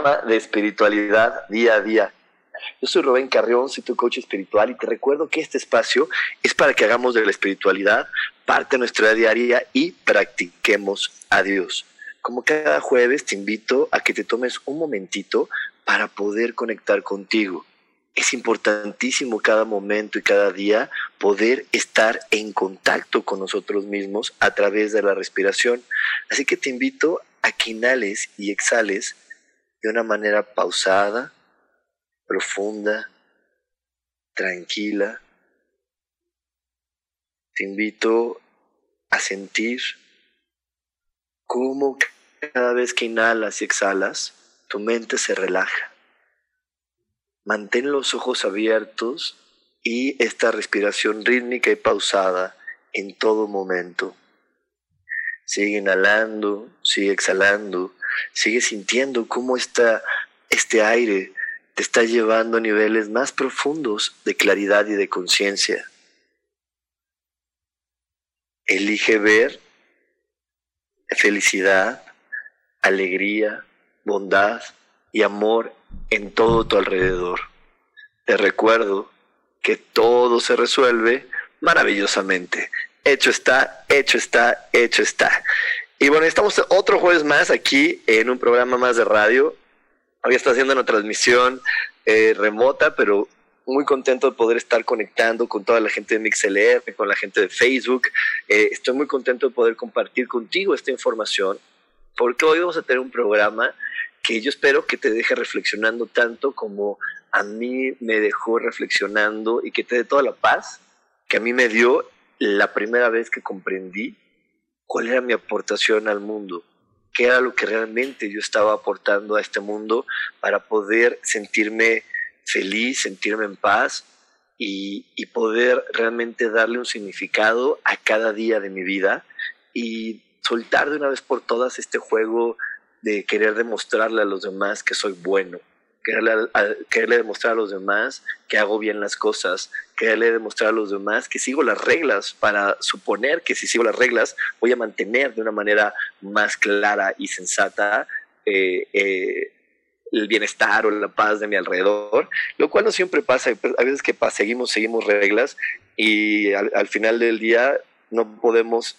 De espiritualidad día a día. Yo soy Rubén Carrión, soy tu coach espiritual y te recuerdo que este espacio es para que hagamos de la espiritualidad parte de nuestra diaria y practiquemos a Dios. Como cada jueves te invito a que te tomes un momentito para poder conectar contigo. Es importantísimo cada momento y cada día poder estar en contacto con nosotros mismos a través de la respiración. Así que te invito a que inhales y exhales de una manera pausada, profunda, tranquila. Te invito a sentir cómo cada vez que inhalas y exhalas, tu mente se relaja. Mantén los ojos abiertos y esta respiración rítmica y pausada en todo momento. Sigue inhalando, sigue exhalando Sigue sintiendo cómo está este aire te está llevando a niveles más profundos de claridad y de conciencia. Elige ver felicidad, alegría, bondad y amor en todo tu alrededor. Te recuerdo que todo se resuelve maravillosamente. Hecho está, hecho está, hecho está. Y bueno, estamos otro jueves más aquí en un programa más de radio. Hoy está haciendo una transmisión eh, remota, pero muy contento de poder estar conectando con toda la gente de MixLR, con la gente de Facebook. Eh, estoy muy contento de poder compartir contigo esta información, porque hoy vamos a tener un programa que yo espero que te deje reflexionando tanto como a mí me dejó reflexionando y que te dé toda la paz que a mí me dio la primera vez que comprendí cuál era mi aportación al mundo, qué era lo que realmente yo estaba aportando a este mundo para poder sentirme feliz, sentirme en paz y, poder realmente darle un significado a cada día de mi vida y soltar de una vez por todas este juego de querer demostrarle a los demás que soy bueno, quererle, demostrar a los demás que hago bien las cosas, quererle demostrar a los demás que sigo las reglas para suponer que si sigo las reglas voy a mantener de una manera más clara y sensata eh, eh, el bienestar o la paz de mi alrededor, lo cual no siempre pasa, a veces que seguimos, seguimos reglas y al, final del día no podemos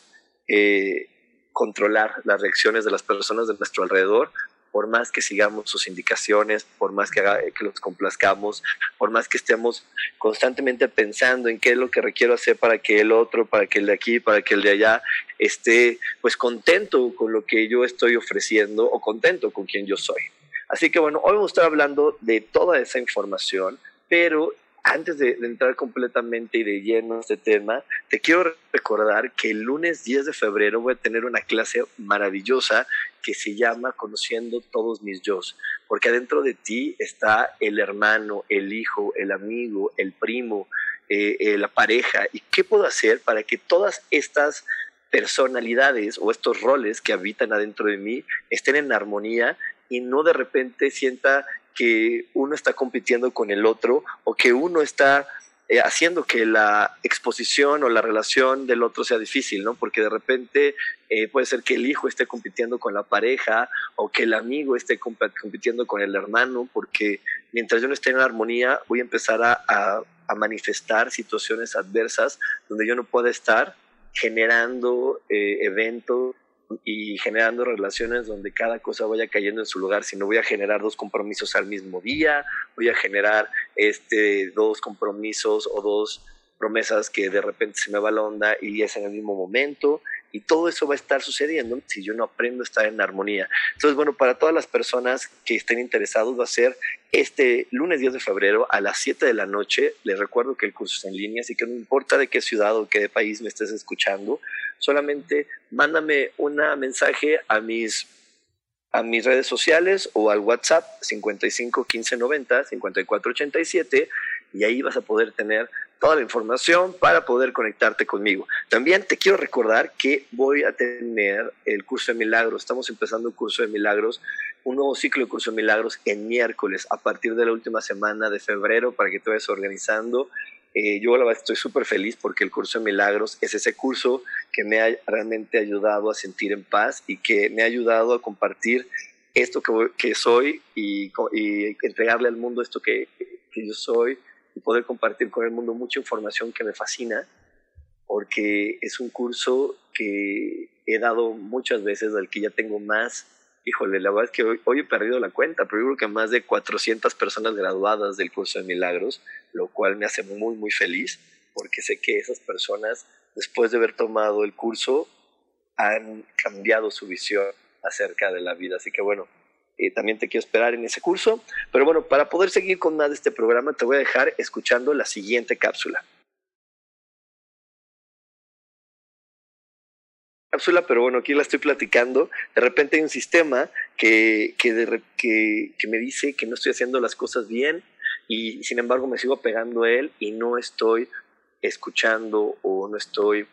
eh, controlar las reacciones de las personas de nuestro alrededor por más que sigamos sus indicaciones, por más que, que los complazcamos, por más que estemos constantemente pensando en qué es lo que requiero hacer para que el otro, para que el de aquí, para que el de allá esté pues contento con lo que yo estoy ofreciendo o contento con quien yo soy. Así que bueno, hoy vamos a estar hablando de toda esa información, pero antes de, entrar completamente y de lleno a este tema, te quiero recordar que el lunes 10 de febrero voy a tener una clase maravillosa que se llama Conociendo todos mis yo, porque adentro de ti está el hermano, el hijo, el amigo, el primo, eh, eh, la pareja. ¿Y qué puedo hacer para que todas estas personalidades o estos roles que habitan adentro de mí estén en armonía y no de repente sienta que uno está compitiendo con el otro o que uno está eh, haciendo que la exposición o la relación del otro sea difícil, ¿no? Porque de repente eh, puede ser que el hijo esté compitiendo con la pareja o que el amigo esté compitiendo con el hermano, porque mientras yo no esté en armonía voy a empezar a, manifestar situaciones adversas donde yo no pueda estar generando eh, eventos y generando relaciones donde cada cosa vaya cayendo en su lugar, sino voy a generar dos compromisos al mismo día, voy a generar este, dos compromisos o dos promesas que de repente se me va la onda y es en el mismo momento y todo eso va a estar sucediendo si yo no aprendo a estar en armonía. Entonces, bueno, para todas las personas que estén interesados, va a ser este lunes 10 de febrero a las 7 de la noche. Les recuerdo que el curso está en línea, así que no importa de qué ciudad o qué país me estés escuchando, solamente mándame un mensaje a mis a mis redes sociales o al WhatsApp 55 15 90 54 87 y ahí vas a poder tener toda la información para poder conectarte conmigo. También te quiero recordar que voy a tener el curso de milagros. Estamos empezando un curso de milagros, un nuevo ciclo de curso de milagros en miércoles a partir de la última semana de febrero para que te vayas organizando. Eh, yo la verdad estoy súper feliz porque el curso de milagros es ese curso que me ha realmente ayudado a sentir en paz y que me ha ayudado a compartir esto que, que soy y, y, entregarle al mundo esto que, que yo soy y poder compartir con el mundo mucha información que me fascina, porque es un curso que he dado muchas veces, del que ya tengo más. Híjole, la verdad es que hoy, he perdido la cuenta, pero yo creo que más de 400 personas graduadas del curso de milagros, lo cual me hace muy, muy feliz, porque sé que esas personas, después de haber tomado el curso, han cambiado su visión acerca de la vida. Así que bueno, eh, también te quiero esperar en ese curso. Pero bueno, para poder seguir con más de este programa, te voy a dejar escuchando la siguiente cápsula. Cápsula, pero bueno, aquí la estoy platicando. De repente hay un sistema que, que, me dice que no estoy haciendo las cosas bien y sin embargo me sigo pegando a él y no estoy escuchando o no estoy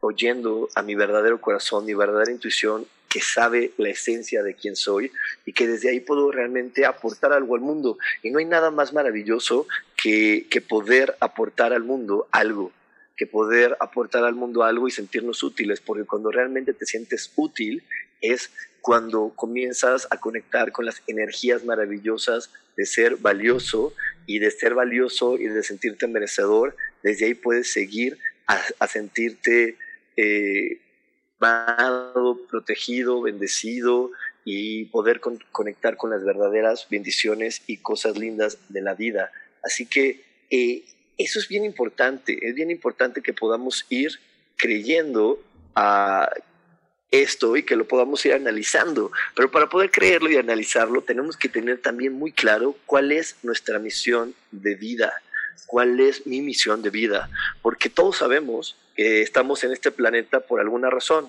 oyendo a mi verdadero corazón, mi verdadera intuición que sabe la esencia de quién soy y que desde ahí puedo realmente aportar algo al mundo. Y no hay nada más maravilloso que, que poder aportar al mundo algo, que poder aportar al mundo algo y sentirnos útiles, porque cuando realmente te sientes útil es cuando comienzas a conectar con las energías maravillosas de ser valioso y de ser valioso y de sentirte merecedor, desde ahí puedes seguir a, sentirte eh, protegido, bendecido y poder conectar con las verdaderas bendiciones y cosas lindas de la vida. Así que eh, eso es bien importante, es bien importante que podamos ir creyendo a esto y que lo podamos ir analizando. Pero para poder creerlo y analizarlo tenemos que tener también muy claro cuál es nuestra misión de vida, cuál es mi misión de vida, porque todos sabemos que estamos en este planeta por alguna razón.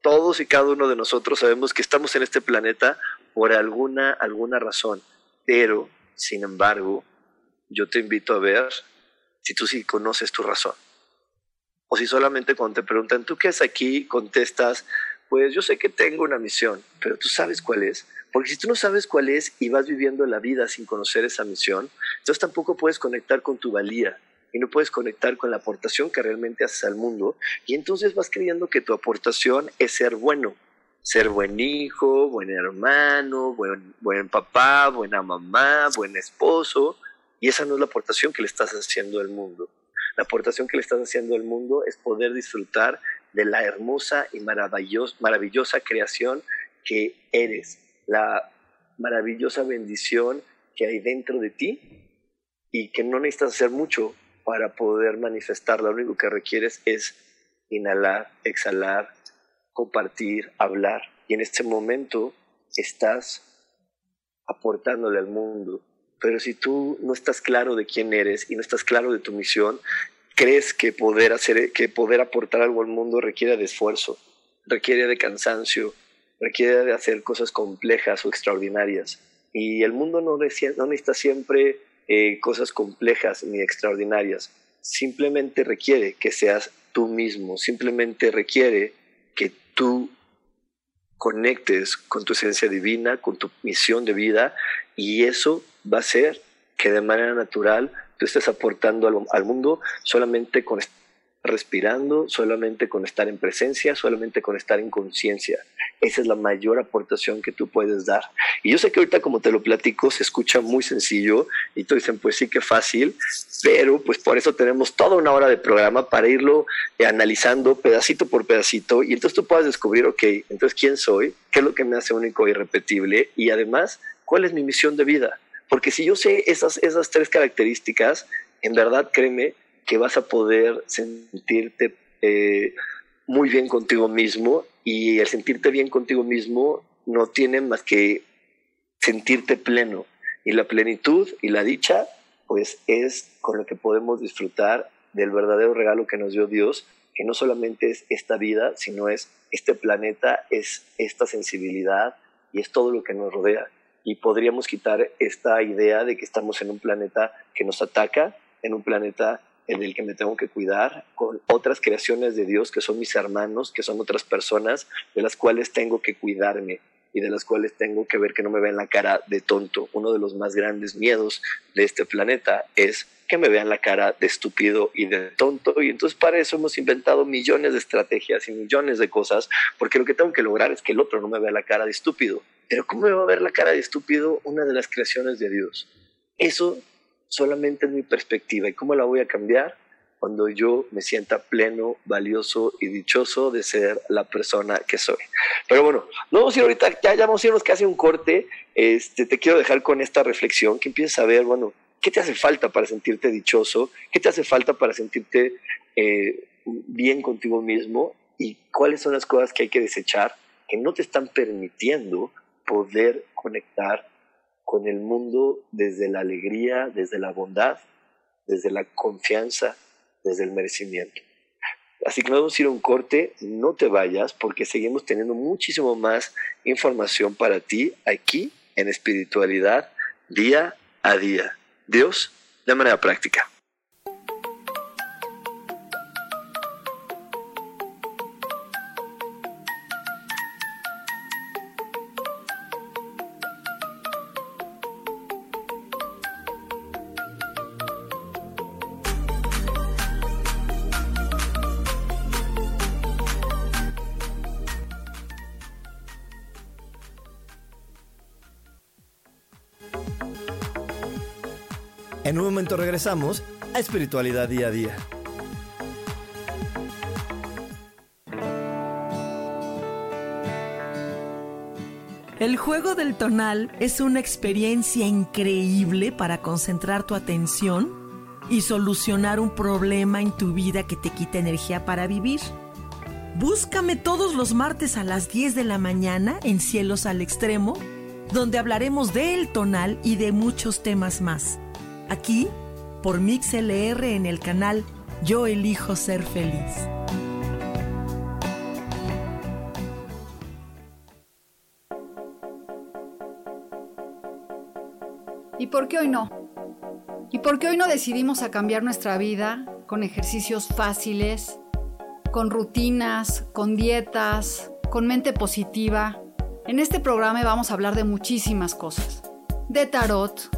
Todos y cada uno de nosotros sabemos que estamos en este planeta por alguna, alguna razón. Pero, sin embargo, yo te invito a ver si tú sí conoces tu razón. O si solamente cuando te preguntan, ¿tú qué haces aquí? Contestas, pues yo sé que tengo una misión, pero tú sabes cuál es. Porque si tú no sabes cuál es y vas viviendo la vida sin conocer esa misión, entonces tampoco puedes conectar con tu valía y no puedes conectar con la aportación que realmente haces al mundo y entonces vas creyendo que tu aportación es ser bueno, ser buen hijo, buen hermano, buen, buen papá, buena mamá, buen esposo y esa no es la aportación que le estás haciendo al mundo. La aportación que le estás haciendo al mundo es poder disfrutar de la hermosa y maravillosa, creación que eres, la maravillosa bendición que hay dentro de ti y que no necesitas hacer mucho para poder manifestarla. Lo único que requieres es inhalar, exhalar, compartir, hablar. Y en este momento estás aportándole al mundo. Pero si tú no estás claro de quién eres y no estás claro de tu misión, crees que poder hacer, que poder aportar algo al mundo requiere de esfuerzo, requiere de cansancio, requiere de hacer cosas complejas o extraordinarias. Y el mundo no, no necesita siempre eh, cosas complejas ni extraordinarias. Simplemente requiere que seas tú mismo, simplemente requiere que tú conectes con tu esencia divina, con tu misión de vida, y eso va a ser que de manera natural tú estés aportando al, al mundo solamente con respirando, solamente con estar en presencia, solamente con estar en conciencia. Esa es la mayor aportación que tú puedes dar. Y yo sé que ahorita como te lo platico se escucha muy sencillo y tú dicen pues sí que fácil, pero pues por eso tenemos toda una hora de programa para irlo eh, analizando pedacito por pedacito y entonces tú puedas descubrir, ok, entonces quién soy, qué es lo que me hace único e irrepetible y además cuál es mi misión de vida. Porque si yo sé esas, esas tres características, en verdad créeme que vas a poder sentirte eh, muy bien contigo mismo y el sentirte bien contigo mismo no tiene más que sentirte pleno. Y la plenitud y la dicha, pues es con lo que podemos disfrutar del verdadero regalo que nos dio Dios, que no solamente es esta vida, sino es este planeta, es esta sensibilidad y es todo lo que nos rodea. Y podríamos quitar esta idea de que estamos en un planeta que nos ataca, en un planeta en el que me tengo que cuidar, con otras creaciones de Dios que son mis hermanos, que son otras personas de las cuales tengo que cuidarme y de las cuales tengo que ver que no me vean la cara de tonto. Uno de los más grandes miedos de este planeta es que me vean la cara de estúpido y de tonto. Y entonces para eso hemos inventado millones de estrategias y millones de cosas, porque lo que tengo que lograr es que el otro no me vea la cara de estúpido. Pero ¿cómo me va a ver la cara de estúpido una de las creaciones de Dios? Eso solamente es mi perspectiva. ¿Y cómo la voy a cambiar? Cuando yo me sienta pleno, valioso y dichoso de ser la persona que soy. Pero bueno, no vamos a ir ahorita, ya, ya vamos a irnos casi un corte. Este, te quiero dejar con esta reflexión, que empieces a ver, bueno, ¿qué te hace falta para sentirte dichoso? ¿Qué te hace falta para sentirte eh, bien contigo mismo? ¿Y cuáles son las cosas que hay que desechar que no te están permitiendo poder conectar con el mundo desde la alegría, desde la bondad, desde la confianza, desde el merecimiento. Así que vamos a ir a un corte, no te vayas porque seguimos teniendo muchísimo más información para ti aquí en espiritualidad día a día. Dios de manera práctica. Regresamos a Espiritualidad Día a Día. El juego del tonal es una experiencia increíble para concentrar tu atención y solucionar un problema en tu vida que te quita energía para vivir. Búscame todos los martes a las 10 de la mañana en Cielos al Extremo, donde hablaremos del tonal y de muchos temas más aquí por MixLR en el canal Yo elijo ser feliz. ¿Y por qué hoy no? ¿Y por qué hoy no decidimos a cambiar nuestra vida con ejercicios fáciles, con rutinas, con dietas, con mente positiva? En este programa vamos a hablar de muchísimas cosas. De tarot,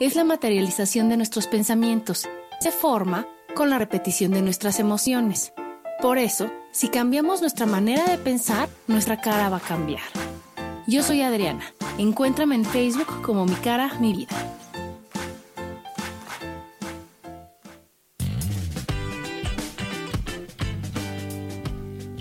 es la materialización de nuestros pensamientos. Se forma con la repetición de nuestras emociones. Por eso, si cambiamos nuestra manera de pensar, nuestra cara va a cambiar. Yo soy Adriana. Encuéntrame en Facebook como mi cara, mi vida.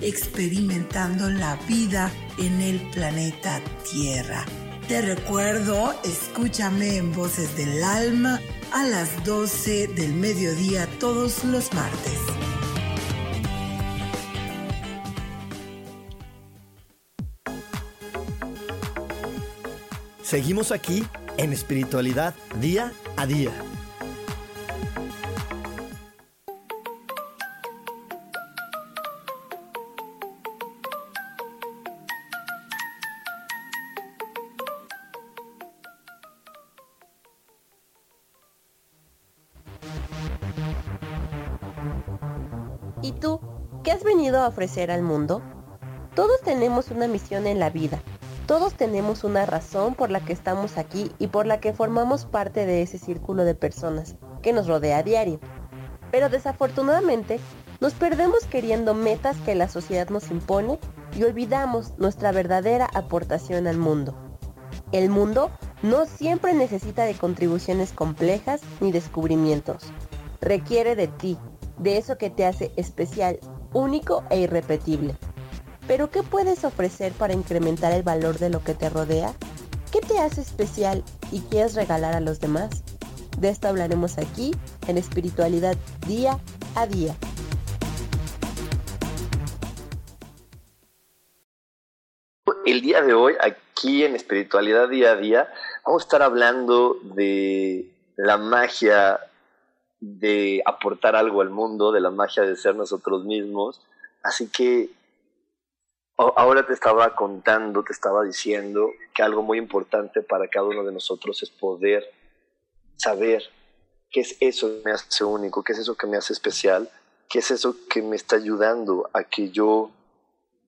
experimentando la vida en el planeta Tierra. Te recuerdo, escúchame en Voces del Alma a las 12 del mediodía todos los martes. Seguimos aquí en espiritualidad día a día. A ofrecer al mundo? Todos tenemos una misión en la vida. Todos tenemos una razón por la que estamos aquí y por la que formamos parte de ese círculo de personas que nos rodea a diario. Pero desafortunadamente nos perdemos queriendo metas que la sociedad nos impone y olvidamos nuestra verdadera aportación al mundo. El mundo no siempre necesita de contribuciones complejas ni descubrimientos. Requiere de ti, de eso que te hace especial, único e irrepetible. Pero ¿qué puedes ofrecer para incrementar el valor de lo que te rodea? ¿Qué te hace especial y quieres regalar a los demás? De esto hablaremos aquí en Espiritualidad Día a Día. El día de hoy, aquí en Espiritualidad Día a Día, vamos a estar hablando de la magia de aportar algo al mundo, de la magia de ser nosotros mismos. Así que ahora te estaba contando, te estaba diciendo que algo muy importante para cada uno de nosotros es poder saber qué es eso que me hace único, qué es eso que me hace especial, qué es eso que me está ayudando a que yo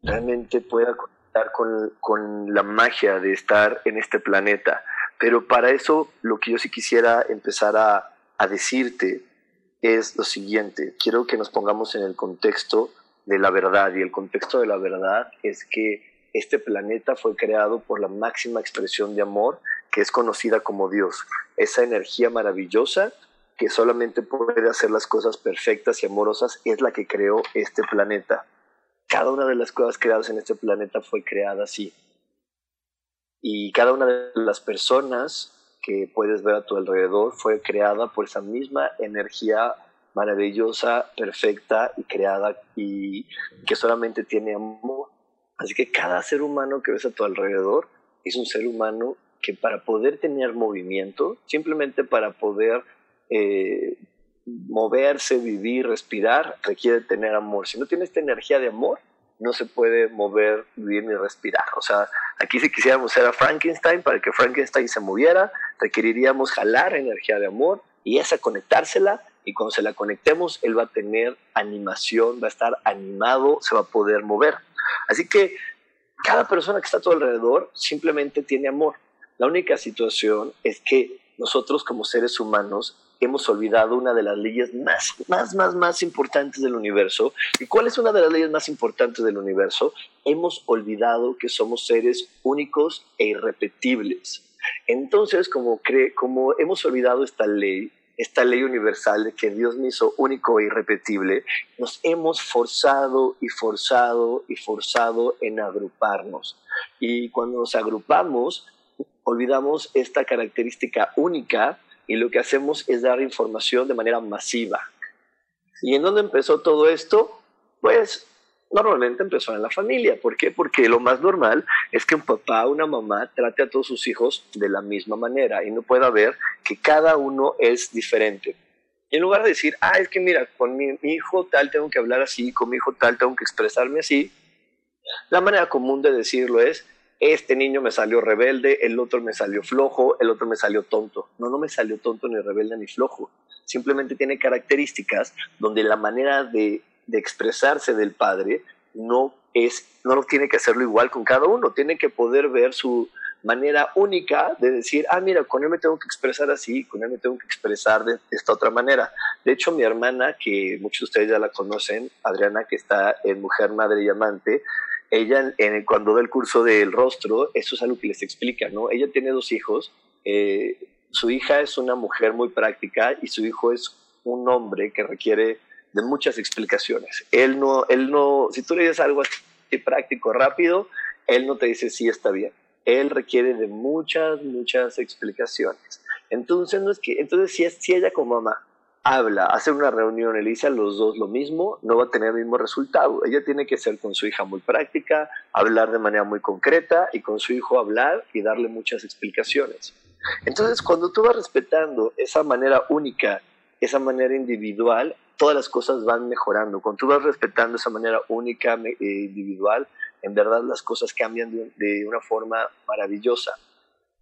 realmente pueda conectar con, con la magia de estar en este planeta. Pero para eso lo que yo sí quisiera empezar a, a decirte es lo siguiente. Quiero que nos pongamos en el contexto de la verdad y el contexto de la verdad es que este planeta fue creado por la máxima expresión de amor que es conocida como Dios. Esa energía maravillosa que solamente puede hacer las cosas perfectas y amorosas es la que creó este planeta. Cada una de las cosas creadas en este planeta fue creada así. Y cada una de las personas que puedes ver a tu alrededor fue creada por esa misma energía maravillosa, perfecta y creada y que solamente tiene amor. Así que cada ser humano que ves a tu alrededor es un ser humano que para poder tener movimiento, simplemente para poder eh, moverse, vivir, respirar, requiere tener amor. Si no tienes esta energía de amor, no se puede mover, vivir ni respirar. O sea, aquí si quisiéramos ser a Frankenstein, para que Frankenstein se moviera, requeriríamos jalar energía de amor y esa conectársela y cuando se la conectemos, él va a tener animación, va a estar animado, se va a poder mover. Así que cada persona que está a tu alrededor simplemente tiene amor. La única situación es que nosotros como seres humanos hemos olvidado una de las leyes más, más, más, más importantes del universo. ¿Y cuál es una de las leyes más importantes del universo? Hemos olvidado que somos seres únicos e irrepetibles. Entonces, como, como hemos olvidado esta ley, esta ley universal de que Dios me hizo único e irrepetible, nos hemos forzado y forzado y forzado en agruparnos. Y cuando nos agrupamos, olvidamos esta característica única y lo que hacemos es dar información de manera masiva. ¿Y en dónde empezó todo esto? Pues normalmente empezó en la familia. ¿Por qué? Porque lo más normal es que un papá o una mamá trate a todos sus hijos de la misma manera y no pueda ver que cada uno es diferente. Y en lugar de decir, ah, es que mira, con mi, hijo tal tengo que hablar así, con mi hijo tal tengo que expresarme así, la manera común de decirlo es, este niño me salió rebelde, el otro me salió flojo, el otro me salió tonto. No, no me salió tonto ni rebelde ni flojo. Simplemente tiene características donde la manera de de expresarse del padre no es no tiene que hacerlo igual con cada uno, tiene que poder ver su manera única de decir, ah, mira, con él me tengo que expresar así, con él me tengo que expresar de esta otra manera. De hecho, mi hermana, que muchos de ustedes ya la conocen, Adriana, que está en Mujer, Madre y Amante, ella cuando da el curso del rostro, eso es algo que les explica, ¿no? Ella tiene dos hijos, eh, su hija es una mujer muy práctica y su hijo es un hombre que requiere de muchas explicaciones. Él no, él no, si tú le dices algo así práctico, rápido, él no te dice sí está bien. Él requiere de muchas, muchas explicaciones. Entonces, no es que, entonces si, si ella como mamá habla, hace una reunión y dice los dos lo mismo, no va a tener el mismo resultado. Ella tiene que ser con su hija muy práctica, hablar de manera muy concreta y con su hijo hablar y darle muchas explicaciones. Entonces, cuando tú vas respetando esa manera única, esa manera individual, todas las cosas van mejorando. Cuando tú vas respetando esa manera única, e individual, en verdad las cosas cambian de, una forma maravillosa.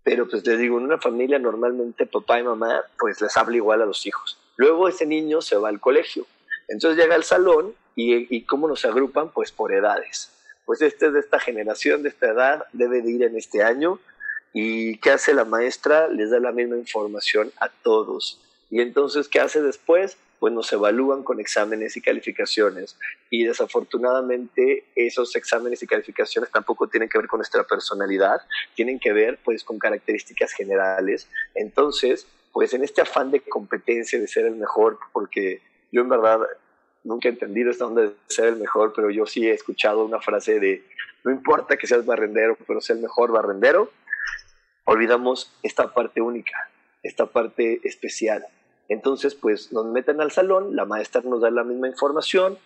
Pero pues te digo, en una familia normalmente papá y mamá pues les habla igual a los hijos. Luego ese niño se va al colegio. Entonces llega al salón y, y cómo nos agrupan pues por edades. Pues este es de esta generación, de esta edad, debe de ir en este año. ¿Y qué hace la maestra? Les da la misma información a todos. Y entonces, ¿qué hace después? Pues nos evalúan con exámenes y calificaciones y desafortunadamente esos exámenes y calificaciones tampoco tienen que ver con nuestra personalidad, tienen que ver pues con características generales. Entonces, pues en este afán de competencia, de ser el mejor, porque yo en verdad nunca he entendido esta onda de ser el mejor, pero yo sí he escuchado una frase de no importa que seas barrendero, pero sea el mejor barrendero, olvidamos esta parte única, esta parte especial entonces, pues nos meten al salón, la maestra nos da la misma información,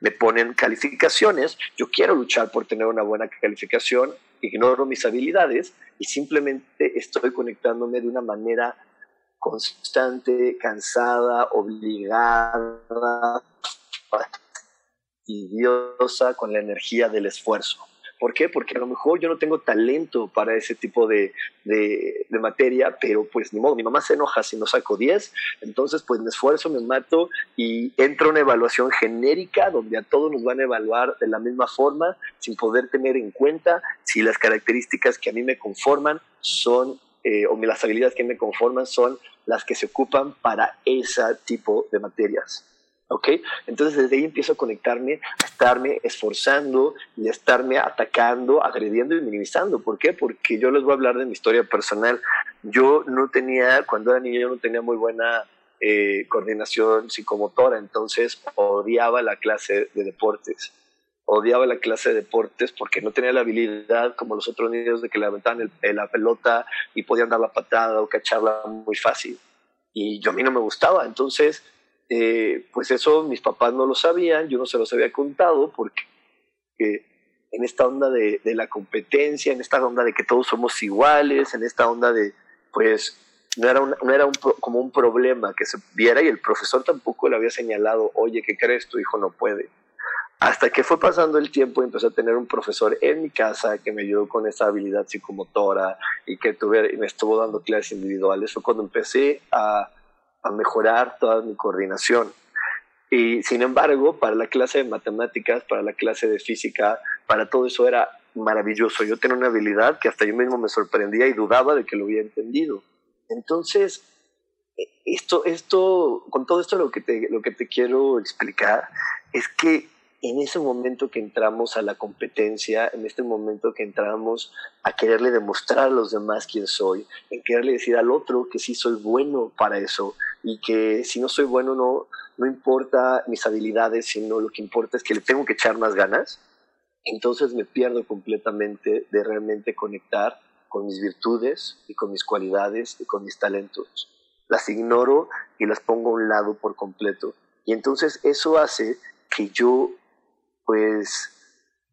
me ponen calificaciones, yo quiero luchar por tener una buena calificación, ignoro mis habilidades y simplemente estoy conectándome de una manera constante, cansada, obligada, fastidiosa con la energía del esfuerzo. ¿Por qué? Porque a lo mejor yo no tengo talento para ese tipo de, de, materia, pero pues ni modo, mi mamá se enoja si no saco 10, entonces pues me esfuerzo, me mato y entra una evaluación genérica donde a todos nos van a evaluar de la misma forma, sin poder tener en cuenta si las características que a mí me conforman son, eh, o las habilidades que me conforman son las que se ocupan para ese tipo de materias. ¿Ok? Entonces desde ahí empiezo a conectarme, a estarme esforzando y a estarme atacando, agrediendo y minimizando. ¿Por qué? Porque yo les voy a hablar de mi historia personal. Yo no tenía, cuando era niño, yo no tenía muy buena eh, coordinación psicomotora, entonces odiaba la clase de deportes. Odiaba la clase de deportes porque no tenía la habilidad como los otros niños de que levantaban la pelota y podían dar la patada o cacharla muy fácil. Y yo a mí no me gustaba, entonces eh, pues eso mis papás no lo sabían, yo no se los había contado porque en esta onda de, la competencia, en esta onda de que todos somos iguales, en esta onda de, pues, no era, no era un, como un problema que se viera y el profesor tampoco le había señalado, oye, ¿qué crees? Tu hijo no puede. Hasta que fue pasando el tiempo empecé a tener un profesor en mi casa que me ayudó con esa habilidad psicomotora y que tuve, me estuvo dando clases individuales. Fue cuando empecé a a mejorar toda mi coordinación. Y sin embargo, para la clase de matemáticas, para la clase de física, para todo eso era maravilloso. Yo tenía una habilidad que hasta yo mismo me sorprendía y dudaba de que lo había entendido. Entonces, esto, esto, con todo esto lo que, te, lo que te quiero explicar es que en ese momento que entramos a la competencia, en este momento que entramos a quererle demostrar a los demás quién soy, en quererle decir al otro que sí soy bueno para eso y que si no soy bueno no, no importa mis habilidades, sino lo que importa es que le tengo que echar más ganas, entonces me pierdo completamente de realmente conectar con mis virtudes y con mis cualidades y con mis talentos. Las ignoro y las pongo a un lado por completo. Y entonces eso hace que yo pues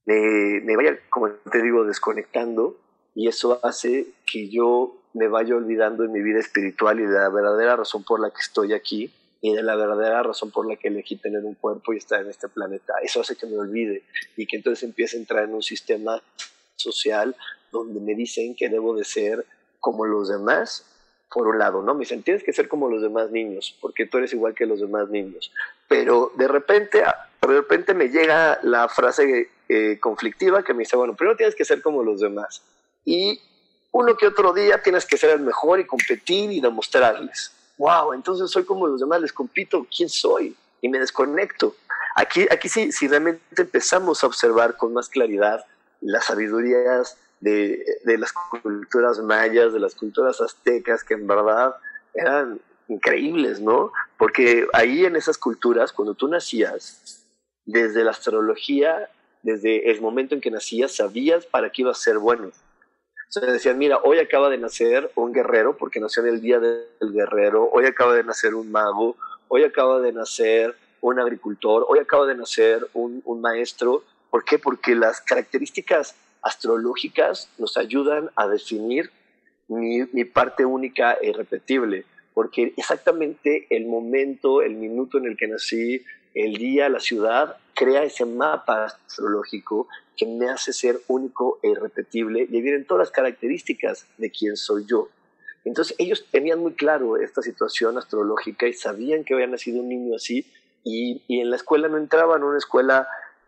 me, vaya, como te digo, desconectando y eso hace que yo me vaya olvidando de mi vida espiritual y de la verdadera razón por la que estoy aquí y de la verdadera razón por la que elegí tener un cuerpo y estar en este planeta. Eso hace que me olvide y que entonces empiece a entrar en un sistema social donde me dicen que debo de ser como los demás, por un lado, ¿no? Me dicen, tienes que ser como los demás niños, porque tú eres igual que los demás niños. Pero de repente de repente me llega la frase eh, conflictiva que me dice, bueno, primero tienes que ser como los demás. Y uno que otro día tienes que ser el mejor y competir y demostrarles. Wow, entonces soy como los demás, les compito, ¿quién soy? Y me desconecto. Aquí, aquí sí, si realmente empezamos a observar con más claridad las sabidurías de, de las culturas mayas, de las culturas aztecas, que en verdad eran increíbles, ¿no? Porque ahí en esas culturas, cuando tú nacías, desde la astrología, desde el momento en que nacías, sabías para qué ibas a ser bueno. O sea, decían, mira, hoy acaba de nacer un guerrero, porque nació en el día del guerrero, hoy acaba de nacer un mago, hoy acaba de nacer un agricultor, hoy acaba de nacer un, un maestro. ¿Por qué? Porque las características astrológicas nos ayudan a definir mi, parte única e irrepetible, porque exactamente el momento, el minuto en el que nací, el día, la ciudad, crea ese mapa astrológico que me hace ser único e irrepetible y vienen todas las características de quién soy yo. Entonces ellos tenían muy claro esta situación astrológica y sabían que había nacido un niño así y, y en la escuela no entraban, una escuela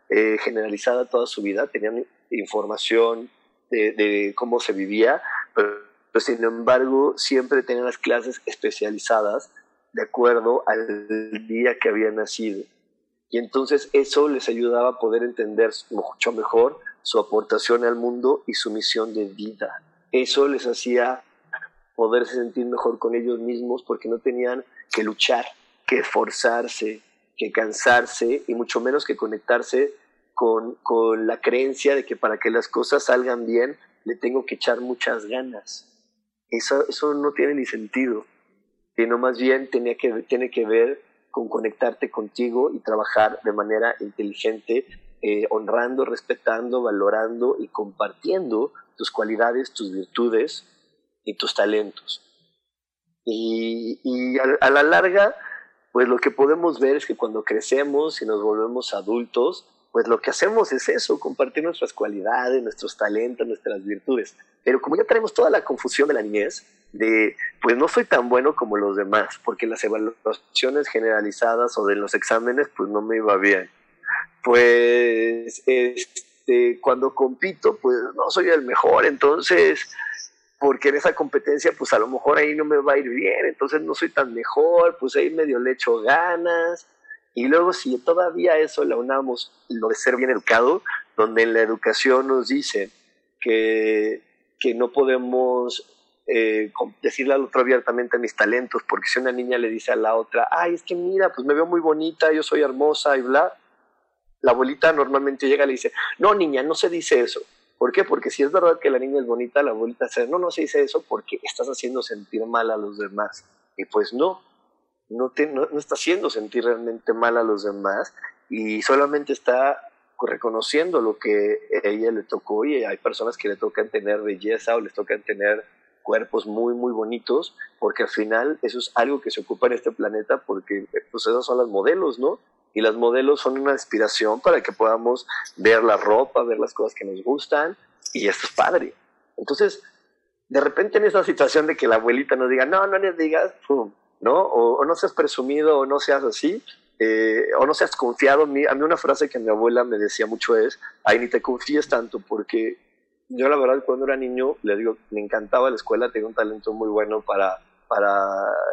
eh, generalizada toda su vida, tenían información de, cómo se vivía, pero, pero sin embargo siempre tenían las clases especializadas de acuerdo al día que había nacido. Y entonces eso les ayudaba a poder entender mucho mejor su aportación al mundo y su misión de vida. Eso les hacía poderse sentir mejor con ellos mismos porque no tenían que luchar, que esforzarse, que cansarse y mucho menos que conectarse con, con la creencia de que para que las cosas salgan bien le tengo que echar muchas ganas. Eso, eso no tiene ni sentido, sino más bien tenía que, tiene que ver con conectarte contigo y trabajar de manera inteligente, eh, honrando, respetando, valorando y compartiendo tus cualidades, tus virtudes y tus talentos. Y, y a, a, la larga, pues lo que podemos ver es que cuando crecemos y nos volvemos adultos, pues lo que hacemos es eso, compartir nuestras cualidades, nuestros talentos, nuestras virtudes. Pero como ya tenemos toda la confusión de la niñez, de pues no soy tan bueno como los demás, porque las evaluaciones generalizadas o de los exámenes pues no me iba bien. Pues este, cuando compito pues no soy el mejor, entonces porque en esa competencia pues a lo mejor ahí no me va a ir bien, entonces no soy tan mejor, pues ahí medio le echo ganas. Y luego si todavía eso le unamos lo de ser bien educado, donde en la educación nos dice que, que no podemos eh, decirle al otro abiertamente mis talentos, porque si una niña le dice a la otra, ay, es que mira, pues me veo muy bonita, yo soy hermosa y bla, la abuelita normalmente llega y le dice, no niña, no se dice eso. ¿Por qué? Porque si es verdad que la niña es bonita, la abuelita dice, no, no se dice eso porque estás haciendo sentir mal a los demás. Y pues no, no, te, no está haciendo sentir realmente mal a los demás y solamente está reconociendo lo que a ella le tocó y hay personas que le tocan tener belleza o les tocan tener cuerpos muy, muy bonitos, porque al final eso es algo que se ocupa en este planeta, porque pues esas son las modelos, ¿no? Y las modelos son una inspiración para que podamos ver la ropa, ver las cosas que nos gustan, y esto es padre. Entonces, de repente en esa situación de que la abuelita nos diga, no, no les digas, pum, ¿no? O, o, no seas presumido o no seas así, eh, o no seas confiado. A mí, una frase que mi abuela me decía mucho es, ay, ni te confíes tanto, porque yo la verdad cuando era niño, le digo, me encantaba la escuela, tenía un talento muy bueno para, para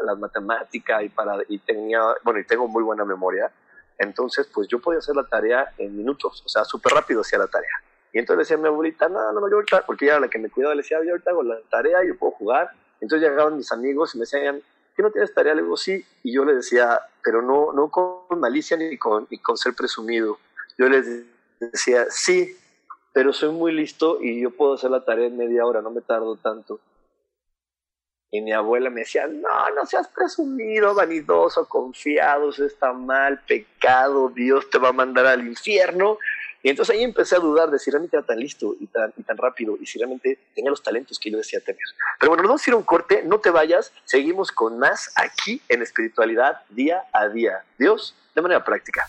la matemática y, para, y tenía, bueno, y tengo muy buena memoria. Entonces, pues yo podía hacer la tarea en minutos, o sea, súper rápido hacía la tarea. Y entonces decía mi abuelita, no, no, yo ahorita, porque ella era la que me cuidaba, le decía, yo ahorita hago la tarea, yo puedo jugar. Entonces llegaban mis amigos y me decían, ¿qué no tienes tarea? Le digo, sí. Y yo le decía, pero no, no con malicia ni con, ni con ser presumido. Yo les decía, sí, pero soy muy listo y yo puedo hacer la tarea en media hora, no me tardo tanto. Y mi abuela me decía, no, no seas presumido, vanidoso, confiado, eso está mal, pecado, Dios te va a mandar al infierno. Y entonces ahí empecé a dudar de si realmente era tan listo y tan, y tan rápido y si realmente tenía los talentos que yo decía tener. Pero bueno, vamos a ir a un corte, no te vayas, seguimos con más aquí en espiritualidad día a día. Dios, de manera práctica.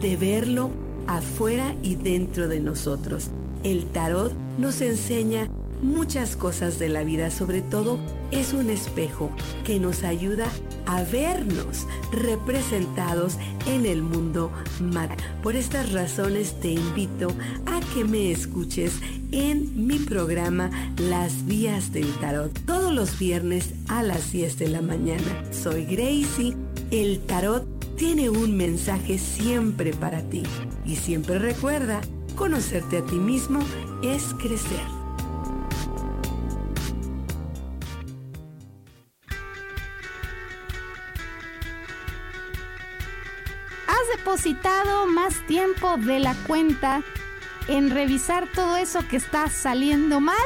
de verlo afuera y dentro de nosotros. El tarot nos enseña muchas cosas de la vida, sobre todo es un espejo que nos ayuda a vernos representados en el mundo material. Por estas razones te invito a que me escuches en mi programa Las Vías del Tarot, todos los viernes a las 10 de la mañana. Soy Gracie, el tarot tiene un mensaje siempre para ti y siempre recuerda, conocerte a ti mismo es crecer. depositado más tiempo de la cuenta en revisar todo eso que está saliendo mal?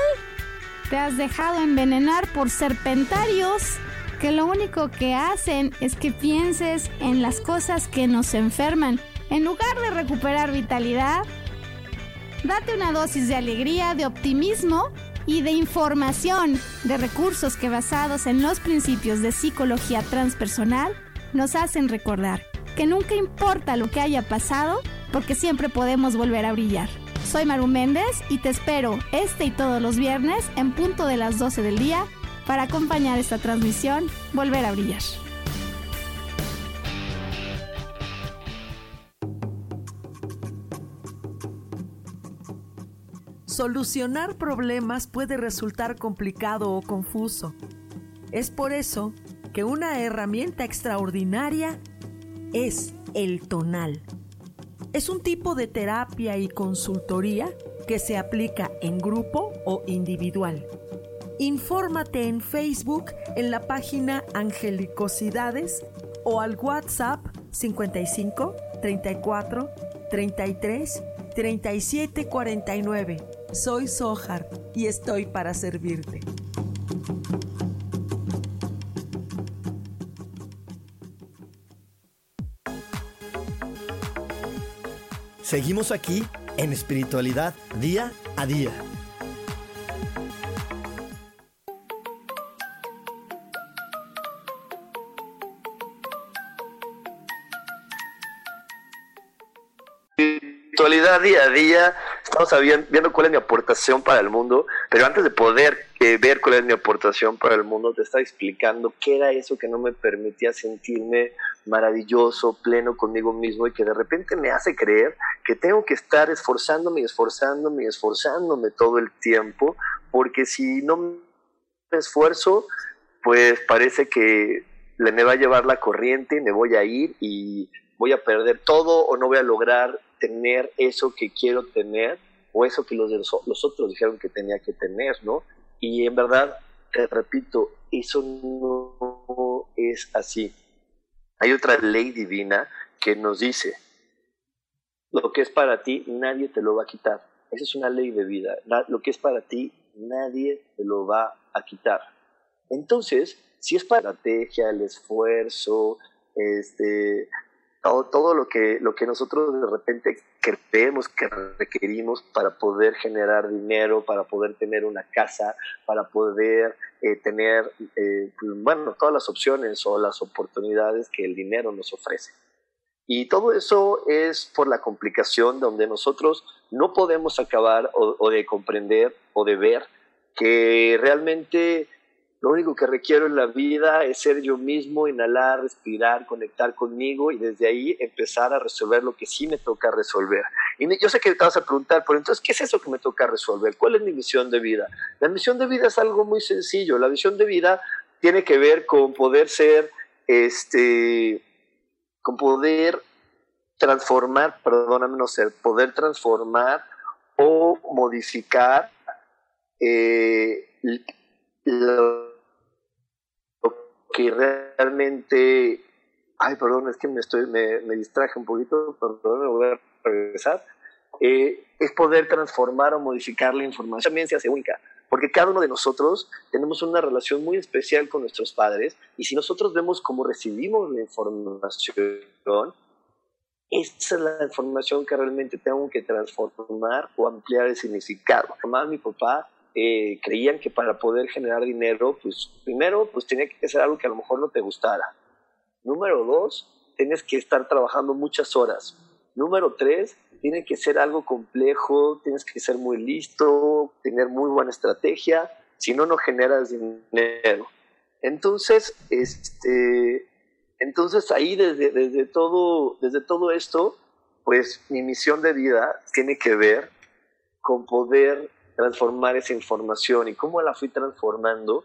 ¿Te has dejado envenenar por serpentarios que lo único que hacen es que pienses en las cosas que nos enferman en lugar de recuperar vitalidad? Date una dosis de alegría, de optimismo y de información, de recursos que basados en los principios de psicología transpersonal nos hacen recordar que nunca importa lo que haya pasado, porque siempre podemos volver a brillar. Soy Maru Méndez y te espero este y todos los viernes en punto de las 12 del día para acompañar esta transmisión Volver a Brillar. Solucionar problemas puede resultar complicado o confuso. Es por eso que una herramienta extraordinaria es el tonal. Es un tipo de terapia y consultoría que se aplica en grupo o individual. Infórmate en Facebook en la página Angelicosidades o al WhatsApp 55 34 33 37 49. Soy Sohar y estoy para servirte. Seguimos aquí en espiritualidad día a día. Día a día estamos viendo cuál es mi aportación para el mundo, pero antes de poder eh, ver cuál es mi aportación para el mundo, te estaba explicando qué era eso que no me permitía sentirme maravilloso, pleno conmigo mismo y que de repente me hace creer que tengo que estar esforzándome, esforzándome, esforzándome todo el tiempo, porque si no me esfuerzo, pues parece que me va a llevar la corriente, me voy a ir y voy a perder todo o no voy a lograr tener eso que quiero tener o eso que los, los otros dijeron que tenía que tener, ¿no? Y en verdad, te repito, eso no es así. Hay otra ley divina que nos dice, lo que es para ti, nadie te lo va a quitar. Esa es una ley de vida. Lo que es para ti, nadie te lo va a quitar. Entonces, si es para la estrategia, el esfuerzo, este, todo, lo, que, lo que nosotros de repente creemos que requerimos para poder generar dinero, para poder tener una casa, para poder eh, tener, eh, pues, bueno, todas las opciones o las oportunidades que el dinero nos ofrece. Y todo eso es por la complicación donde nosotros no podemos acabar o de comprender o de ver que realmente Lo único que requiero en la vida es ser yo mismo, inhalar, respirar, conectar conmigo y desde ahí empezar a resolver lo que sí me toca resolver. Y yo sé que te vas a preguntar, pero entonces, ¿qué es eso que me toca resolver? ¿Cuál es mi misión de vida? La misión de vida es algo muy sencillo. La misión de vida tiene que ver con poder ser, este, con poder transformar, perdóname, no ser, poder transformar o modificar eh, que realmente, ay, perdón, es que me estoy, me, me distraje un poquito, perdón, me voy a regresar, eh, es poder transformar o modificar la información. También se hace única, porque cada uno de nosotros tenemos una relación muy especial con nuestros padres y si nosotros vemos cómo recibimos la información, esa es la información que realmente tengo que transformar o ampliar el significado. Y mi papá eh, creían que para poder generar dinero, pues primero, pues tenía que ser algo que a lo mejor no te gustara. Número dos, tienes que estar trabajando muchas horas. Número tres, tiene que ser algo complejo, tienes que ser muy listo, tener muy buena estrategia, si no, no generas dinero. Entonces, este, entonces ahí desde, desde, todo, desde todo esto, pues mi misión de vida tiene que ver con poder transformar esa información y cómo la fui transformando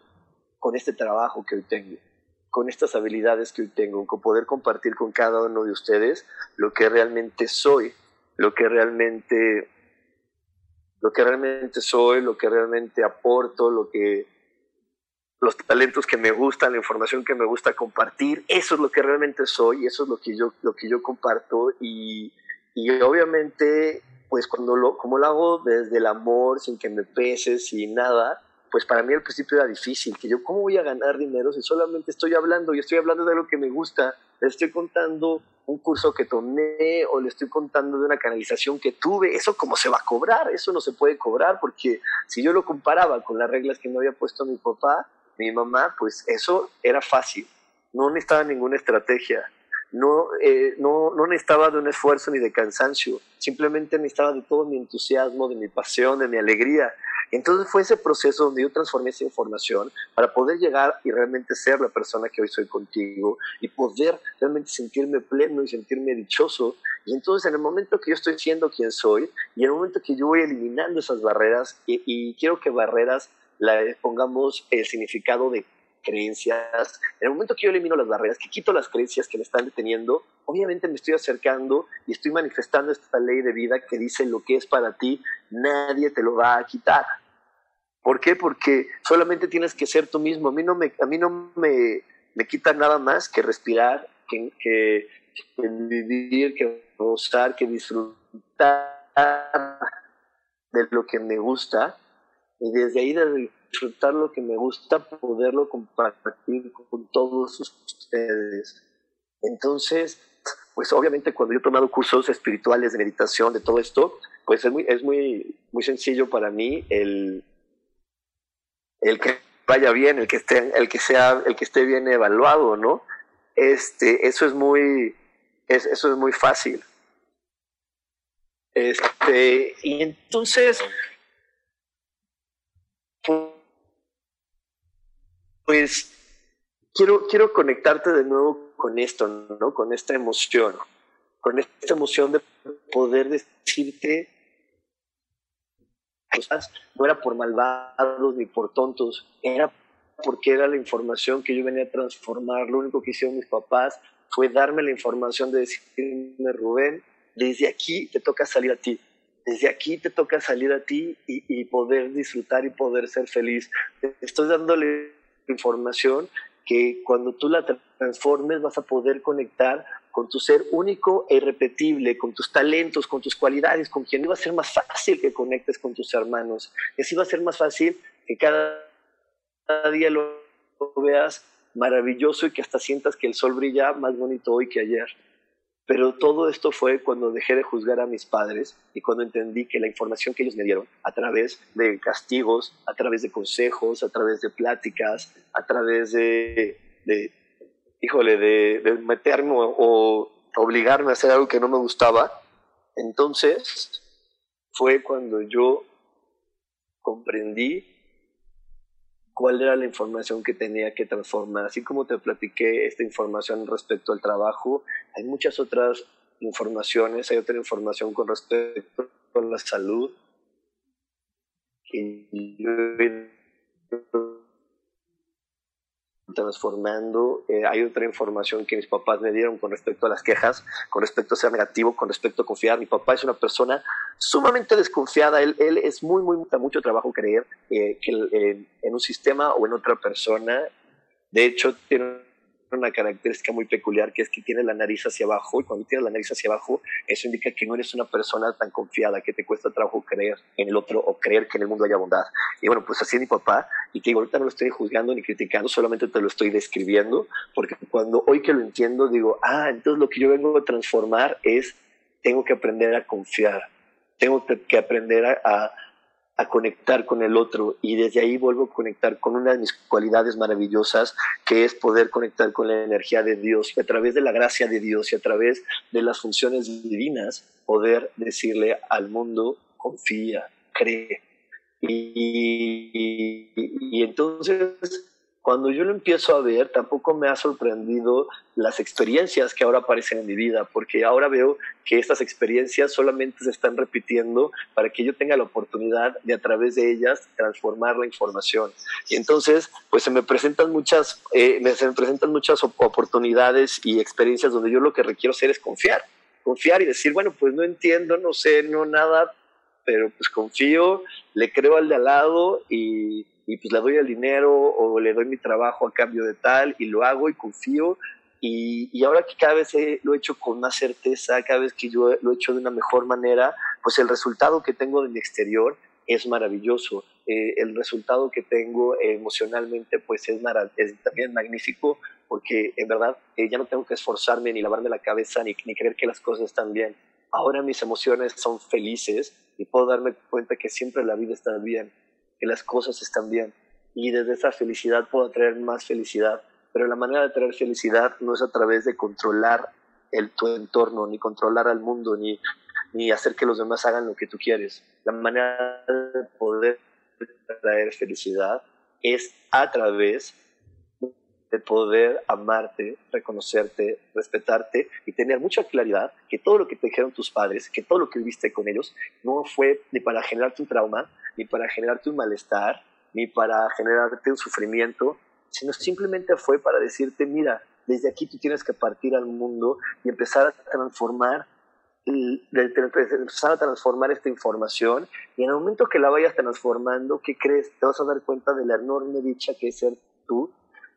con este trabajo que hoy tengo, con estas habilidades que hoy tengo, con poder compartir con cada uno de ustedes lo que realmente soy, lo que realmente lo que realmente soy, lo que realmente aporto, lo que los talentos que me gustan, la información que me gusta compartir, eso es lo que realmente soy, eso es lo que yo lo que yo comparto y, y obviamente pues cuando lo, como lo hago desde el amor, sin que me peses, sin nada, pues para mí al principio era difícil, que yo cómo voy a ganar dinero si solamente estoy hablando y estoy hablando de algo que me gusta, le estoy contando un curso que tomé o le estoy contando de una canalización que tuve, eso cómo se va a cobrar, eso no se puede cobrar porque si yo lo comparaba con las reglas que me había puesto mi papá, mi mamá, pues eso era fácil, no necesitaba ninguna estrategia no, eh, no, no necesitaba de un esfuerzo ni de cansancio, simplemente necesitaba de todo mi entusiasmo, de mi pasión, de mi alegría. Entonces fue ese proceso donde yo transformé esa información para poder llegar y realmente ser la persona que hoy soy contigo y poder realmente sentirme pleno y sentirme dichoso. Y entonces en el momento que yo estoy siendo quien soy y en el momento que yo voy eliminando esas barreras y, y quiero que barreras la pongamos el significado de creencias, en el momento que yo elimino las barreras, que quito las creencias que me están deteniendo, obviamente me estoy acercando y estoy manifestando esta ley de vida que dice lo que es para ti, nadie te lo va a quitar. ¿Por qué? Porque solamente tienes que ser tú mismo. A mí no me, a mí no me, me quita nada más que respirar, que, vivir, que gozar, que disfrutar de lo que me gusta. Y desde ahí, desde disfrutar lo que me gusta, poderlo compartir con todos ustedes. Entonces, pues obviamente cuando yo he tomado cursos espirituales de meditación, de todo esto, pues es muy, es muy, muy sencillo para mí el, el que vaya bien, el que esté, el que sea, el que esté bien evaluado, ¿no? Este, eso es muy, es, eso es muy fácil. Este, y entonces, pues quiero, quiero conectarte de nuevo con esto, ¿no? Con esta emoción, con esta emoción de poder decirte cosas, no era por malvados ni por tontos, era porque era la información que yo venía a transformar. Lo único que hicieron mis papás fue darme la información de decirme, Rubén, desde aquí te toca salir a ti. Desde aquí te toca salir a ti y, y poder disfrutar y poder ser feliz. Estoy dándole información que cuando tú la transformes vas a poder conectar con tu ser único e irrepetible, con tus talentos, con tus cualidades, con quien va a ser más fácil que conectes con tus hermanos. Y así va a ser más fácil que cada, día lo veas maravilloso y que hasta sientas que el sol brilla más bonito hoy que ayer. Pero todo esto fue cuando dejé de juzgar a mis padres y cuando entendí que la información que ellos me dieron a través de castigos, a través de consejos, a través de pláticas, a través de, de híjole, de, meterme o obligarme a hacer algo que no me gustaba, entonces fue cuando yo comprendí cuál era la información que tenía que transformar. Así como te platiqué esta información respecto al trabajo, hay muchas otras informaciones, hay otra información con respecto a la salud transformando. Eh, hay otra información que mis papás me dieron con respecto a las quejas, con respecto a ser negativo, con respecto a confiar. Mi papá es una persona sumamente desconfiada. Él, él es muy, muy, mucho trabajo creer eh, que en un sistema o en otra persona. De hecho, tiene una característica muy peculiar que es que tiene la nariz hacia abajo y cuando tienes la nariz hacia abajo eso indica que no eres una persona tan confiada que te cuesta trabajo creer en el otro o creer que en el mundo haya bondad. Y bueno, pues así es mi papá y que ahorita no lo estoy juzgando ni criticando, solamente te lo estoy describiendo porque cuando hoy que lo entiendo digo, ah, entonces lo que yo vengo a transformar es tengo que aprender a confiar, tengo que aprender a a conectar con el otro y desde ahí vuelvo a conectar con una de mis cualidades maravillosas que es poder conectar con la energía de Dios a través de la gracia de Dios y a través de las funciones divinas poder decirle al mundo confía, cree. Y entonces cuando yo lo empiezo a ver, tampoco me ha sorprendido las experiencias que ahora aparecen en mi vida, porque ahora veo que estas experiencias solamente se están repitiendo para que yo tenga la oportunidad de a través de ellas transformar la información. Y entonces, pues se me presentan muchas, eh, se me presentan muchas oportunidades y experiencias donde yo lo que requiero hacer es confiar, confiar y decir, bueno, pues no entiendo, no sé, no nada, pero pues confío, le creo al de al lado y y pues le doy el dinero o le doy mi trabajo a cambio de tal y lo hago y confío. Y, y ahora que cada vez lo he hecho con más certeza, cada vez que yo lo he hecho de una mejor manera, pues el resultado que tengo de mi exterior es maravilloso. Eh, el resultado que tengo emocionalmente pues es, es también magnífico porque en verdad eh, ya no tengo que esforzarme ni lavarme la cabeza ni, ni creer que las cosas están bien. Ahora mis emociones son felices y puedo darme cuenta que siempre la vida está bien que las cosas están bien. Y desde esa felicidad puedo traer más felicidad. Pero la manera de traer felicidad no es a través de controlar el, tu entorno, ni controlar al mundo, ni, ni hacer que los demás hagan lo que tú quieres. La manera de poder traer felicidad es a través de poder amarte, reconocerte, respetarte y tener mucha claridad que todo lo que te dijeron tus padres, que todo lo que viviste con ellos, no fue ni para generarte un trauma, ni para generarte un malestar, ni para generarte un sufrimiento, sino simplemente fue para decirte, mira, desde aquí tú tienes que partir al mundo y empezar a transformar empezar a transformar esta información y en el momento que la vayas transformando, ¿qué crees? Te vas a dar cuenta de la enorme dicha que es ser tú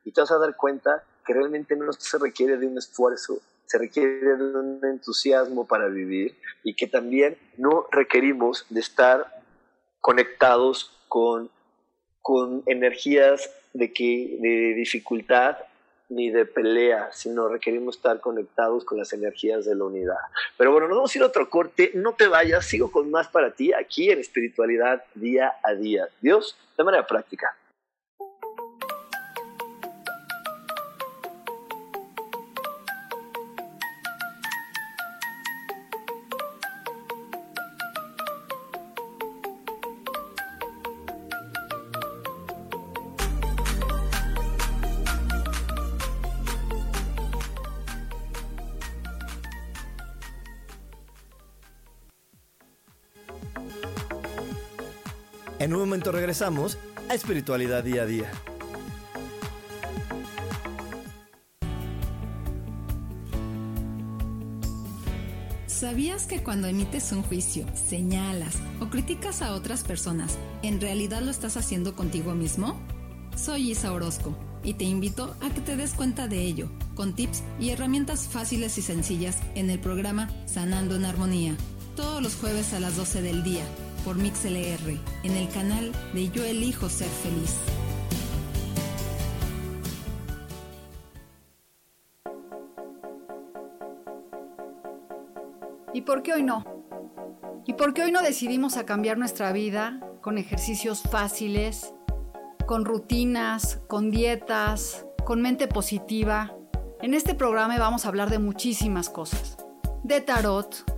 y te vas a dar cuenta que realmente no se requiere de un esfuerzo, se requiere de un entusiasmo para vivir y que también no requerimos de estar conectados con, con energías de, que, de dificultad ni de pelea, sino requerimos estar conectados con las energías de la unidad. Pero bueno, nos vamos a ir a otro corte, no te vayas, sigo con más para ti aquí en espiritualidad día a día. Dios, de manera práctica. A Espiritualidad Día a Día. ¿Sabías que cuando emites un juicio, señalas o criticas a otras personas, en realidad lo estás haciendo contigo mismo? Soy Isa Orozco y te invito a que te des cuenta de ello, con tips y herramientas fáciles y sencillas en el programa Sanando en Armonía, todos los jueves a las 12 del día por MixLR en el canal de Yo Elijo Ser Feliz. ¿Y por qué hoy no? ¿Y por qué hoy no decidimos a cambiar nuestra vida con ejercicios fáciles, con rutinas, con dietas, con mente positiva? En este programa vamos a hablar de muchísimas cosas. De tarot,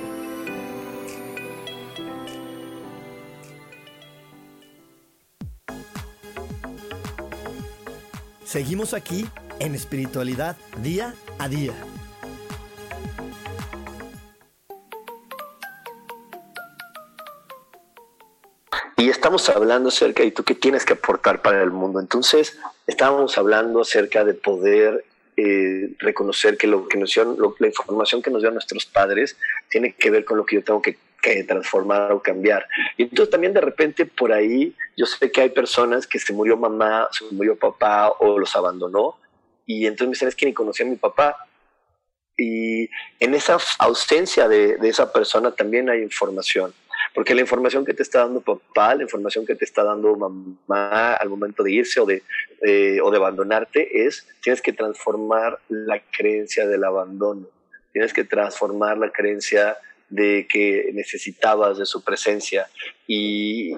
Seguimos aquí en espiritualidad día a día. Y estamos hablando acerca de tú qué tienes que aportar para el mundo. Entonces, estábamos hablando acerca de poder eh, reconocer que lo que nos dio, la información que nos dio nuestros padres tiene que ver con lo que yo tengo que que transformar o cambiar. Y entonces también de repente por ahí yo sé que hay personas que se murió mamá, se murió papá o los abandonó y entonces me dicen es que ni conocía a mi papá. Y en esa ausencia de, esa persona también hay información. Porque la información que te está dando papá, la información que te está dando mamá al momento de irse o de, eh, o de abandonarte es, tienes que transformar la creencia del abandono, tienes que transformar la creencia de que necesitabas de su presencia y,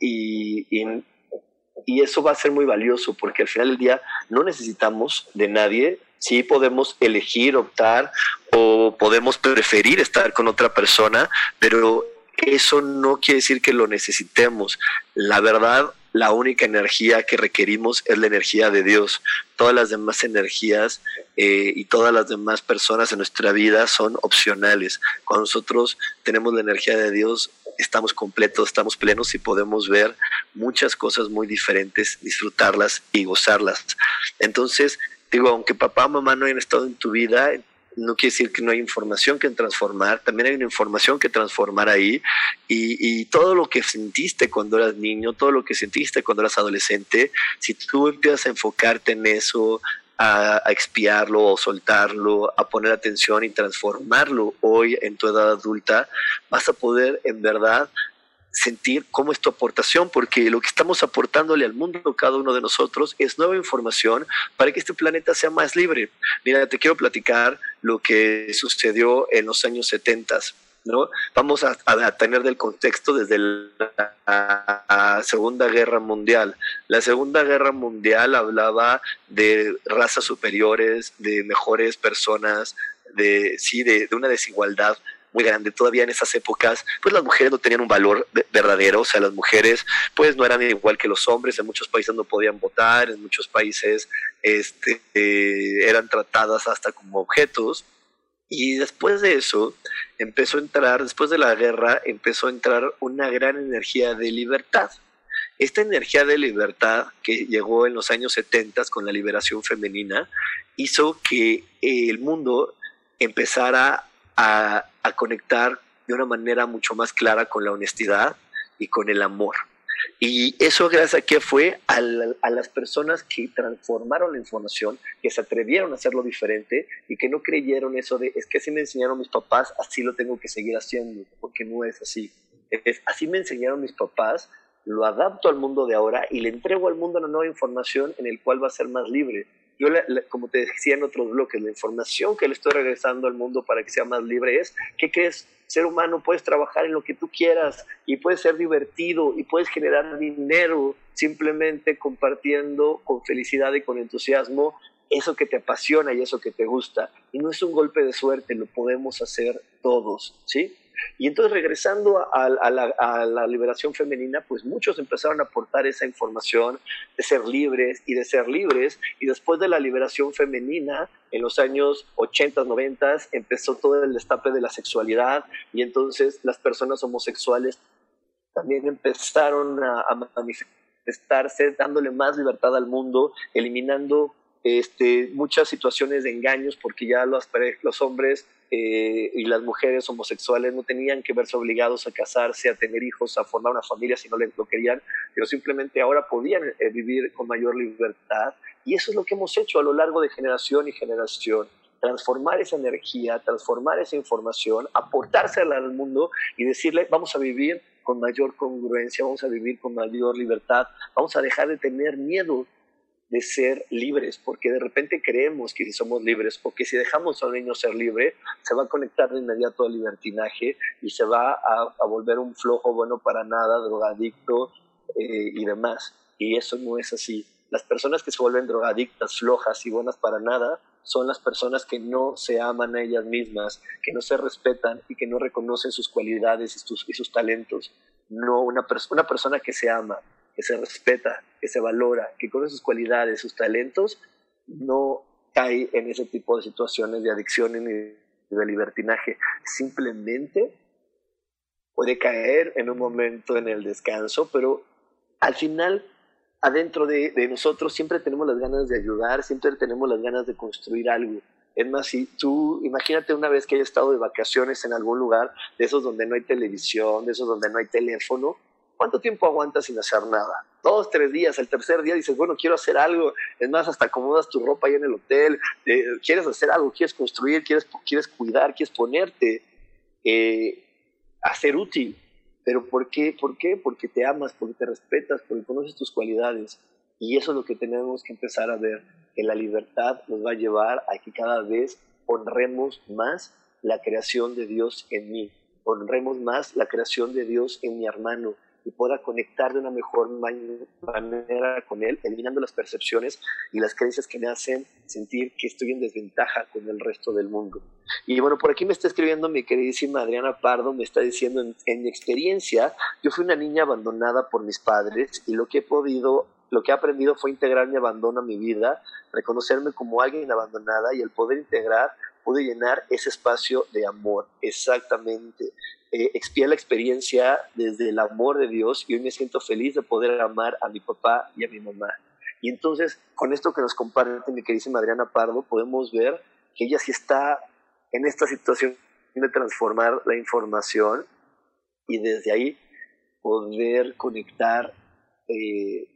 y, y, eso va a ser muy valioso porque al final del día no necesitamos de nadie, sí podemos elegir, optar o podemos preferir estar con otra persona, pero eso no quiere decir que lo necesitemos. La verdad, la única energía que requerimos es la energía de Dios. Todas las demás energías eh, y todas las demás personas en nuestra vida son opcionales. Cuando nosotros tenemos la energía de Dios, estamos completos, estamos plenos y podemos ver muchas cosas muy diferentes, disfrutarlas y gozarlas. Entonces, digo, aunque papá o mamá no hayan estado en tu vida, no quiere decir que no hay información que transformar, también hay una información que transformar ahí. Y, todo lo que sentiste cuando eras niño, todo lo que sentiste cuando eras adolescente, si tú empiezas a enfocarte en eso, a, a, expiarlo o soltarlo, a poner atención y transformarlo hoy en tu edad adulta, vas a poder en verdad sentir cómo es tu aportación, porque lo que estamos aportándole al mundo, cada uno de nosotros, es nueva información para que este planeta sea más libre. Mira, te quiero platicar lo que sucedió en los años 70. ¿no? Vamos a, tener del contexto desde la Segunda Guerra Mundial. La Segunda Guerra Mundial hablaba de razas superiores, de mejores personas, de, sí, de una desigualdad muy grande. Todavía en esas épocas, pues las mujeres no tenían un valor verdadero, o sea, las mujeres pues no eran igual que los hombres, en muchos países no podían votar, en muchos países este, eran tratadas hasta como objetos. Y después de eso empezó a entrar, después de la guerra, empezó a entrar una gran energía de libertad. Esta energía de libertad que llegó en los años 70 con la liberación femenina hizo que el mundo empezara a, conectar de una manera mucho más clara con la honestidad y con el amor. Y eso gracias a que fue a, a, las personas que transformaron la información, que se atrevieron a hacerlo diferente y que no creyeron eso de, es que así me enseñaron mis papás, así lo tengo que seguir haciendo, porque no es así. Es, así me enseñaron mis papás, lo adapto al mundo de ahora y le entrego al mundo una nueva información en el cual va a ser más libre. Yo, como te decía en otros bloques, la información que le estoy regresando al mundo para que sea más libre es, ¿qué crees? Ser humano, puedes trabajar en lo que tú quieras y puedes ser divertido y puedes generar dinero simplemente compartiendo con felicidad y con entusiasmo eso que te apasiona y eso que te gusta. Y no es un golpe de suerte, lo podemos hacer todos, ¿sí? Y entonces regresando a, la, liberación femenina, pues muchos empezaron a aportar esa información de ser libres y de ser libres. Y después de la liberación femenina, en los años 80, 90, empezó todo el destape de la sexualidad y entonces las personas homosexuales también empezaron a, a manifestarse, dándole más libertad al mundo, eliminando este, muchas situaciones de engaños porque ya los, hombres eh, y las mujeres homosexuales no tenían que verse obligados a casarse, a tener hijos, a formar una familia si no lo querían, pero simplemente ahora podían eh, vivir con mayor libertad. Y eso es lo que hemos hecho a lo largo de generación y generación transformar esa energía, transformar esa información, aportársela al mundo y decirle, vamos a vivir con mayor congruencia, vamos a vivir con mayor libertad, vamos a dejar de tener miedo de ser libres, porque de repente creemos que si somos libres o si dejamos a un niño ser libre, se va a conectar de inmediato al libertinaje y se va a, volver un flojo bueno para nada, drogadicto eh, y demás. Y eso no es así. Las personas que se vuelven drogadictas, flojas y buenas para nada son las personas que no se aman a ellas mismas, que no se respetan y que no reconocen sus cualidades y sus, y sus talentos. No una, una persona que se ama, que se respeta, que se valora, que con sus cualidades, sus talentos, no cae en ese tipo de situaciones de adicción y de libertinaje. Simplemente puede caer en un momento en el descanso, pero al final, adentro de, de, nosotros, siempre tenemos las ganas de ayudar, siempre tenemos las ganas de construir algo. Es más, si tú, imagínate una vez que hayas estado de vacaciones en algún lugar, de esos donde no hay televisión, de esos donde no hay teléfono, ¿Cuánto tiempo aguantas sin hacer nada? Dos, tres días, el tercer día dices, bueno, quiero hacer algo, es más, hasta acomodas tu ropa ahí en el hotel, eh, quieres hacer algo, quieres construir, quieres, quieres cuidar, quieres ponerte eh, a ser útil. Pero ¿por qué? ¿Por qué? Porque te amas, porque te respetas, porque conoces tus cualidades. Y eso es lo que tenemos que empezar a ver, que la libertad nos va a llevar a que cada vez honremos más la creación de Dios en mí, honremos más la creación de Dios en mi hermano, y pueda conectar de una mejor manera con él, eliminando las percepciones y las creencias que me hacen sentir que estoy en desventaja con el resto del mundo. Y bueno, por aquí me está escribiendo mi queridísima Adriana Pardo, me está diciendo, en, mi experiencia, yo fui una niña abandonada por mis padres y lo que he podido lo que he aprendido fue integrar mi abandono a mi vida, reconocerme como alguien abandonada y el poder integrar pude llenar ese espacio de amor. Exactamente eh, la experiencia desde el amor de Dios y hoy me siento feliz de poder amar a mi papá y a mi mamá. Y entonces, con esto que nos comparte mi queridísima Adriana Pardo, podemos ver que ella sí está en esta situación de transformar la información y desde ahí poder conectar eh,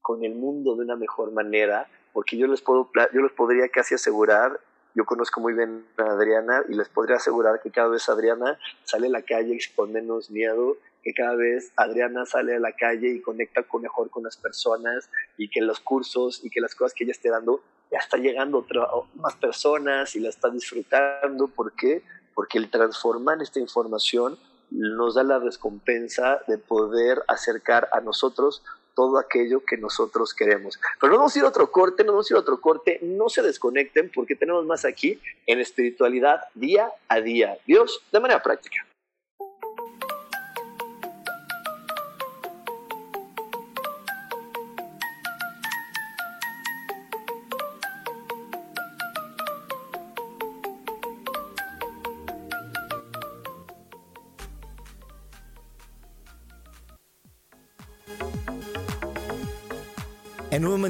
con el mundo de una mejor manera, porque yo les, puedo, yo les podría casi asegurar yo conozco muy bien a Adriana y les podría asegurar que cada vez Adriana sale a la calle con menos miedo, que cada vez Adriana sale a la calle y conecta con mejor con las personas y que los cursos y que las cosas que ella esté dando ya está llegando a más personas y la está disfrutando. ¿Por qué? Porque el transformar esta información nos da la recompensa de poder acercar a nosotros todo aquello que nosotros queremos. Pero no vamos a ir a otro corte, no vamos a ir a otro corte, no se desconecten porque tenemos más aquí en espiritualidad día a día. Dios, de manera práctica.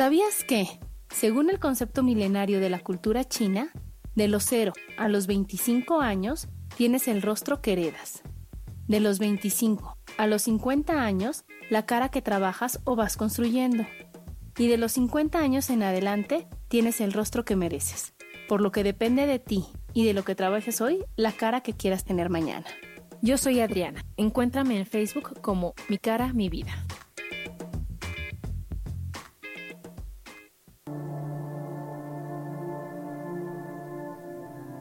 ¿Sabías que, según el concepto milenario de la cultura china, de los 0 a los 25 años tienes el rostro que heredas? De los 25 a los 50 años, la cara que trabajas o vas construyendo. Y de los 50 años en adelante, tienes el rostro que mereces. Por lo que depende de ti y de lo que trabajes hoy, la cara que quieras tener mañana. Yo soy Adriana. Encuéntrame en Facebook como Mi cara, mi vida.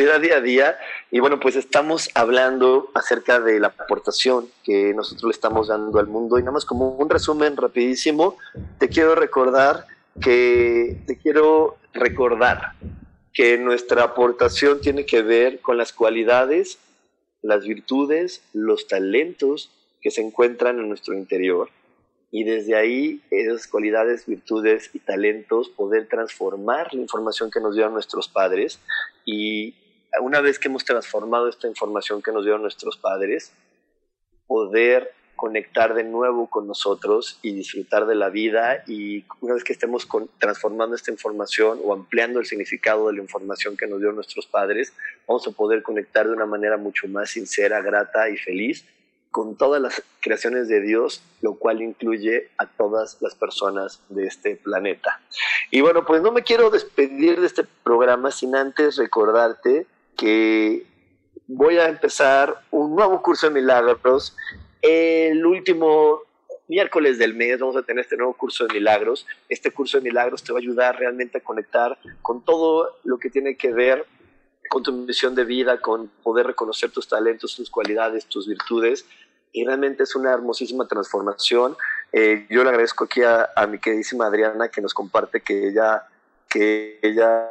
Día a día. Y bueno, pues estamos hablando acerca de la aportación que nosotros le estamos dando al mundo. Y nada más como un resumen rapidísimo, te quiero recordar que te quiero recordar que nuestra aportación tiene que ver con las cualidades, las virtudes, los talentos que se encuentran en nuestro interior. Y desde ahí, esas cualidades, virtudes y talentos, poder transformar la información que nos dieron nuestros padres y una vez que hemos transformado esta información que nos dieron nuestros padres, poder conectar de nuevo con nosotros y disfrutar de la vida y una vez que estemos transformando esta información o ampliando el significado de la información que nos dieron nuestros padres, vamos a poder conectar de una manera mucho más sincera, grata y feliz con todas las creaciones de Dios, lo cual incluye a todas las personas de este planeta. Y bueno, pues no me quiero despedir de este programa sin antes recordarte que voy a empezar un nuevo curso de milagros. El último miércoles del mes vamos a tener este nuevo curso de milagros. Este curso de milagros te va a ayudar realmente a conectar con todo lo que tiene que ver con tu misión de vida, con poder reconocer tus talentos, tus cualidades, tus virtudes. Y realmente es una hermosísima transformación. Eh, yo le agradezco aquí a, mi queridísima Adriana que nos comparte que ella, que ella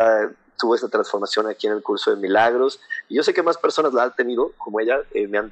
ah, tuvo esta transformación aquí en el curso de milagros. Y yo sé que más personas la han tenido, como ella, eh, me, han,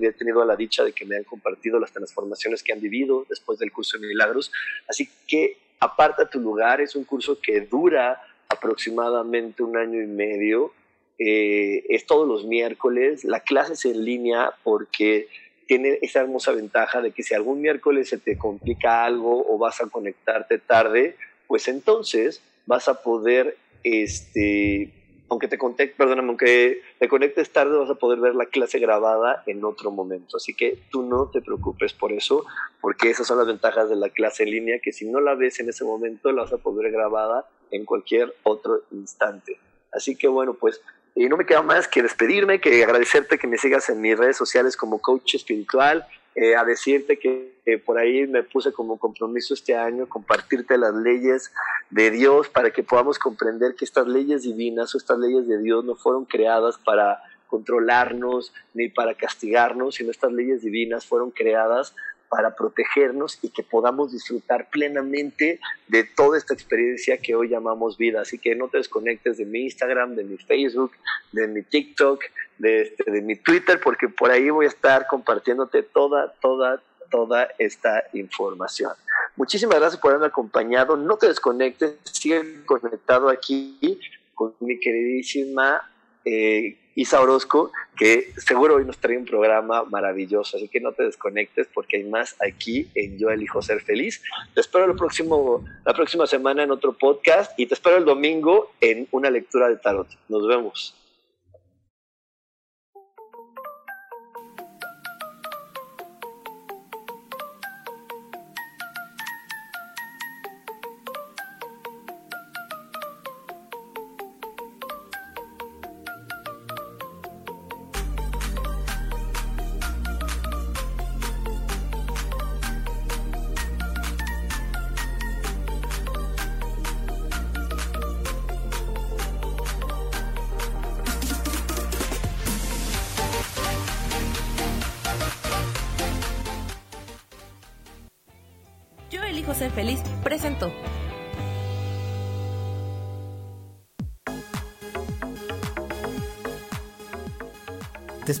he tenido la dicha de que me han compartido las transformaciones que han vivido después del curso de milagros. Así que aparta tu lugar, es un curso que dura aproximadamente un año y medio. Eh, es todos los miércoles, la clase es en línea porque tiene esa hermosa ventaja de que si algún miércoles se te complica algo o vas a conectarte tarde, pues entonces vas a poder este, aunque te conectes, perdóname, aunque te conectes tarde, vas a poder ver la clase grabada en otro momento. Así que tú no te preocupes por eso, porque esas son las ventajas de la clase en línea, que si no la ves en ese momento, la vas a poder grabada en cualquier otro instante. Así que bueno, pues y no me queda más que despedirme, que agradecerte que me sigas en mis redes sociales como coach espiritual, eh, a decirte que, por ahí me puse como compromiso este año compartirte las leyes de Dios para que podamos comprender que estas leyes divinas o estas leyes de Dios no fueron creadas para controlarnos ni para castigarnos, sino estas leyes divinas fueron creadas para protegernos y que podamos disfrutar plenamente de toda esta experiencia que hoy llamamos vida. Así que no te desconectes de mi Instagram, de mi Facebook, de mi TikTok, de, este, de mi Twitter, porque por ahí voy a estar compartiéndote toda, toda, toda esta información. Muchísimas gracias por haberme acompañado. No te desconectes, sigue conectado aquí con mi queridísima eh, Isa Orozco que seguro hoy nos trae un programa maravilloso, así que no te desconectes porque hay más aquí en Yo elijo ser feliz. Te espero el próximo, la próxima semana en otro podcast y te espero el domingo en una lectura de tarot. Nos vemos.